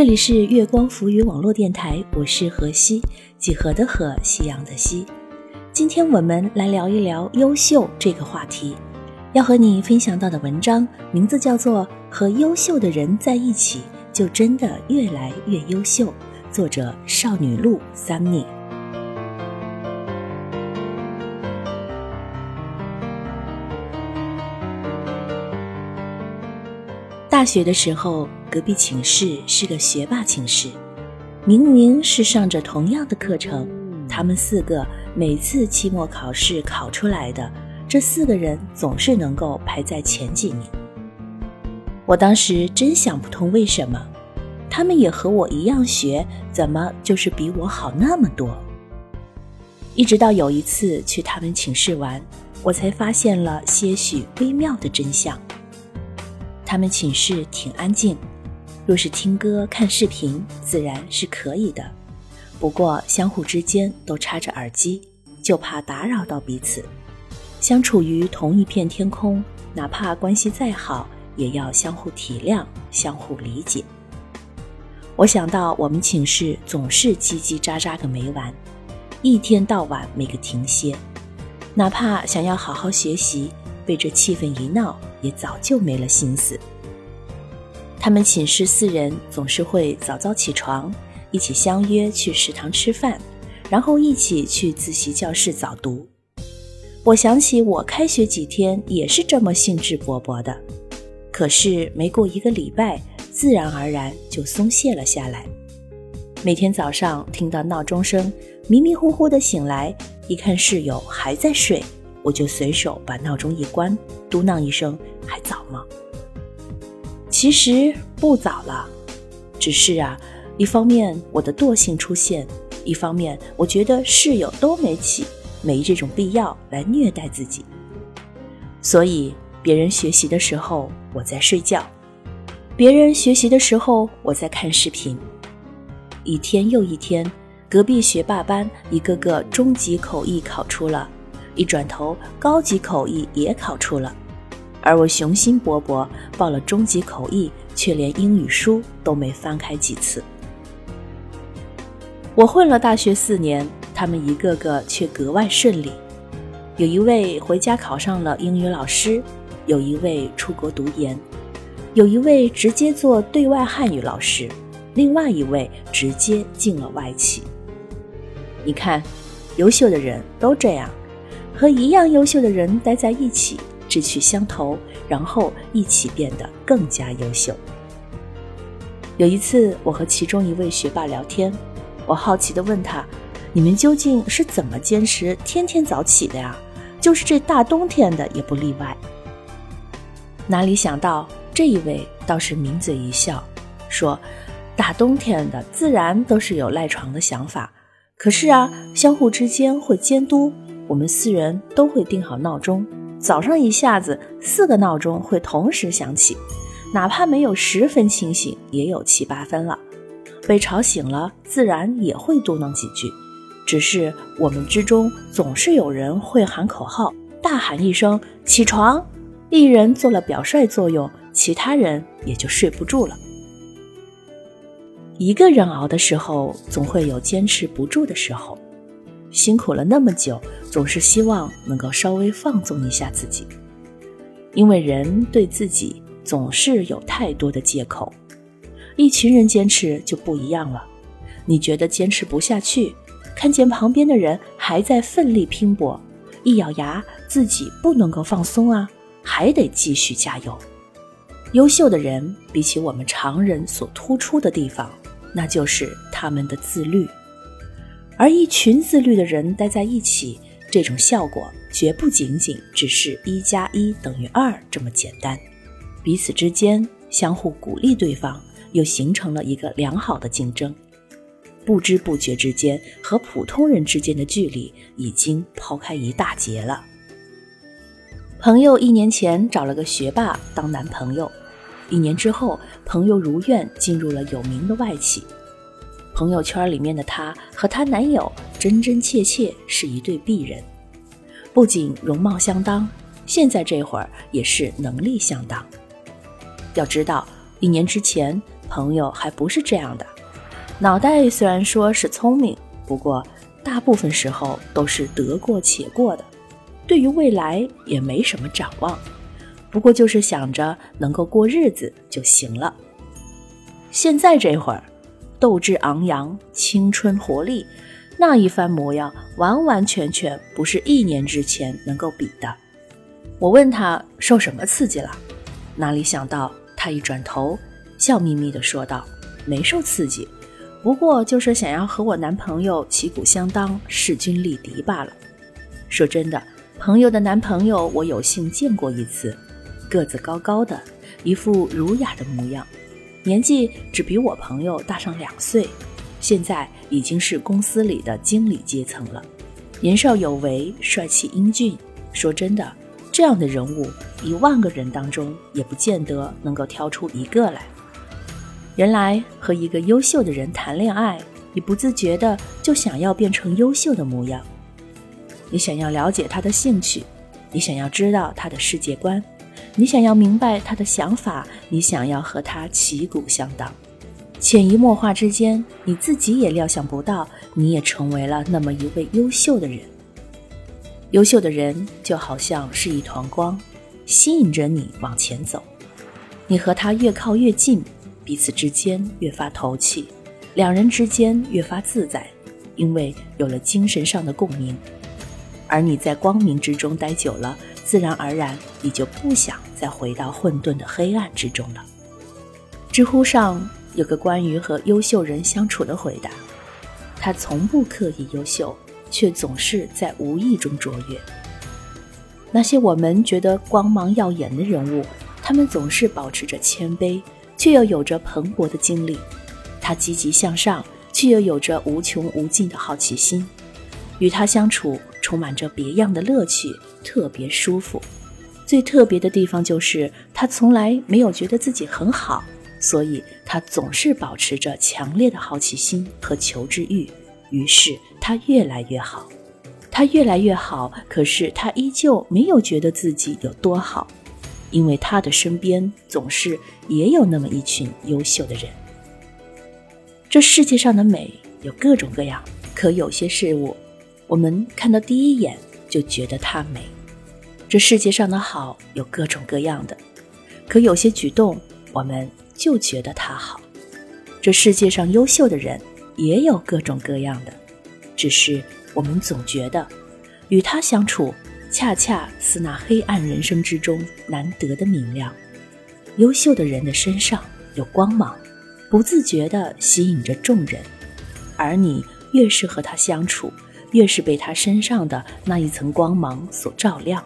这里是月光浮语网络电台，我是何西，几何的何，夕阳的夕。今天我们来聊一聊优秀这个话题。要和你分享到的文章名字叫做《和优秀的人在一起，就真的越来越优秀》，作者少女路三大学的时候，隔壁寝室是个学霸寝室。明明是上着同样的课程，他们四个每次期末考试考出来的，这四个人总是能够排在前几名。我当时真想不通，为什么他们也和我一样学，怎么就是比我好那么多？一直到有一次去他们寝室玩，我才发现了些许微妙的真相。他们寝室挺安静，若是听歌、看视频，自然是可以的。不过相互之间都插着耳机，就怕打扰到彼此。相处于同一片天空，哪怕关系再好，也要相互体谅、相互理解。我想到我们寝室总是叽叽喳喳个没完，一天到晚没个停歇，哪怕想要好好学习，被这气氛一闹。也早就没了心思。他们寝室四人总是会早早起床，一起相约去食堂吃饭，然后一起去自习教室早读。我想起我开学几天也是这么兴致勃勃的，可是没过一个礼拜，自然而然就松懈了下来。每天早上听到闹钟声，迷迷糊糊的醒来，一看室友还在睡。我就随手把闹钟一关，嘟囔一声：“还早吗？”其实不早了，只是啊，一方面我的惰性出现，一方面我觉得室友都没起，没这种必要来虐待自己。所以别人学习的时候我在睡觉，别人学习的时候我在看视频。一天又一天，隔壁学霸班一个个中级口译考出了。一转头，高级口译也考出了，而我雄心勃勃报了中级口译，却连英语书都没翻开几次。我混了大学四年，他们一个个却格外顺利。有一位回家考上了英语老师，有一位出国读研，有一位直接做对外汉语老师，另外一位直接进了外企。你看，优秀的人都这样。和一样优秀的人待在一起，志趣相投，然后一起变得更加优秀。有一次，我和其中一位学霸聊天，我好奇地问他：“你们究竟是怎么坚持天天早起的呀？就是这大冬天的也不例外。”哪里想到这一位倒是抿嘴一笑，说：“大冬天的，自然都是有赖床的想法。可是啊，相互之间会监督。”我们四人都会定好闹钟，早上一下子四个闹钟会同时响起，哪怕没有十分清醒，也有七八分了。被吵醒了，自然也会嘟囔几句。只是我们之中总是有人会喊口号，大喊一声“起床”，一人做了表率作用，其他人也就睡不住了。一个人熬的时候，总会有坚持不住的时候。辛苦了那么久，总是希望能够稍微放纵一下自己，因为人对自己总是有太多的借口。一群人坚持就不一样了，你觉得坚持不下去，看见旁边的人还在奋力拼搏，一咬牙，自己不能够放松啊，还得继续加油。优秀的人比起我们常人所突出的地方，那就是他们的自律。而一群自律的人待在一起，这种效果绝不仅仅只是一加一等于二这么简单，彼此之间相互鼓励对方，又形成了一个良好的竞争。不知不觉之间，和普通人之间的距离已经抛开一大截了。朋友一年前找了个学霸当男朋友，一年之后，朋友如愿进入了有名的外企。朋友圈里面的她和她男友真真切切是一对璧人，不仅容貌相当，现在这会儿也是能力相当。要知道，一年之前朋友还不是这样的。脑袋虽然说是聪明，不过大部分时候都是得过且过的，对于未来也没什么展望。不过就是想着能够过日子就行了。现在这会儿，斗志昂扬，青春活力，那一番模样，完完全全不是一年之前能够比的。我问他受什么刺激了，哪里想到他一转头，笑眯眯地说道：“没受刺激，不过就是想要和我男朋友旗鼓相当，势均力敌罢了。”说真的，朋友的男朋友我有幸见过一次。个子高高的，一副儒雅的模样，年纪只比我朋友大上两岁，现在已经是公司里的经理阶层了。年少有为，帅气英俊。说真的，这样的人物，一万个人当中也不见得能够挑出一个来。原来和一个优秀的人谈恋爱，你不自觉的就想要变成优秀的模样。你想要了解他的兴趣，你想要知道他的世界观。你想要明白他的想法，你想要和他旗鼓相当，潜移默化之间，你自己也料想不到，你也成为了那么一位优秀的人。优秀的人就好像是一团光，吸引着你往前走。你和他越靠越近，彼此之间越发投契，两人之间越发自在，因为有了精神上的共鸣。而你在光明之中待久了。自然而然，你就不想再回到混沌的黑暗之中了。知乎上有个关于和优秀人相处的回答：他从不刻意优秀，却总是在无意中卓越。那些我们觉得光芒耀眼的人物，他们总是保持着谦卑，却又有着蓬勃的精力。他积极向上，却又有着无穷无尽的好奇心。与他相处。充满着别样的乐趣，特别舒服。最特别的地方就是他从来没有觉得自己很好，所以他总是保持着强烈的好奇心和求知欲。于是他越来越好，他越来越好。可是他依旧没有觉得自己有多好，因为他的身边总是也有那么一群优秀的人。这世界上的美有各种各样，可有些事物。我们看到第一眼就觉得它美，这世界上的好有各种各样的，可有些举动我们就觉得它好。这世界上优秀的人也有各种各样的，只是我们总觉得与他相处，恰恰似那黑暗人生之中难得的明亮。优秀的人的身上有光芒，不自觉地吸引着众人，而你越是和他相处。越是被他身上的那一层光芒所照亮，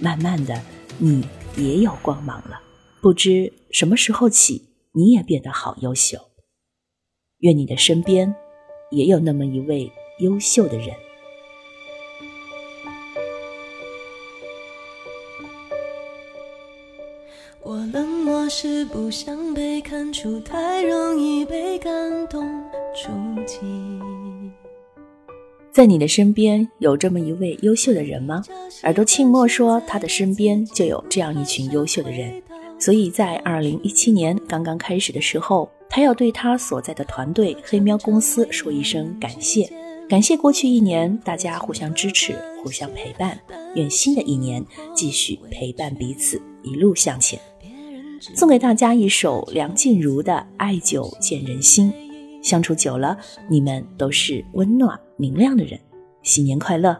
慢慢的，你也有光芒了。不知什么时候起，你也变得好优秀。愿你的身边也有那么一位优秀的人。我冷漠是不想被看出，太容易被感动触及。在你的身边有这么一位优秀的人吗？耳朵静默说，他的身边就有这样一群优秀的人，所以在二零一七年刚刚开始的时候，他要对他所在的团队黑喵公司说一声感谢，感谢过去一年大家互相支持、互相陪伴，愿新的一年继续陪伴彼此，一路向前。送给大家一首梁静茹的《爱久见人心》。相处久了，你们都是温暖明亮的人。新年快乐！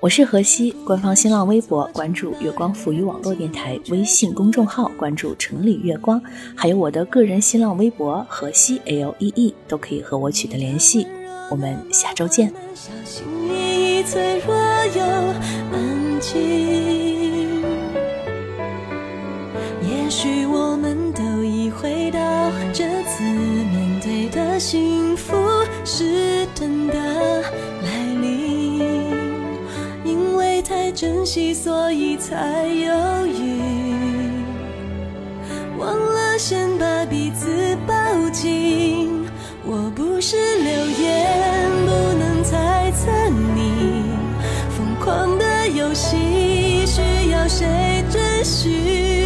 我是何西，官方新浪微博关注月光赋予网络电台，微信公众号关注城里月光，还有我的个人新浪微博何西 L E E，都可以和我取得联系。我们下周见。也许我们都已回到这次面对。的幸福真的来临，因为太珍惜，所以才犹豫，忘了先把彼此抱紧。我不是流言，不能猜测你疯狂的游戏需要谁准许？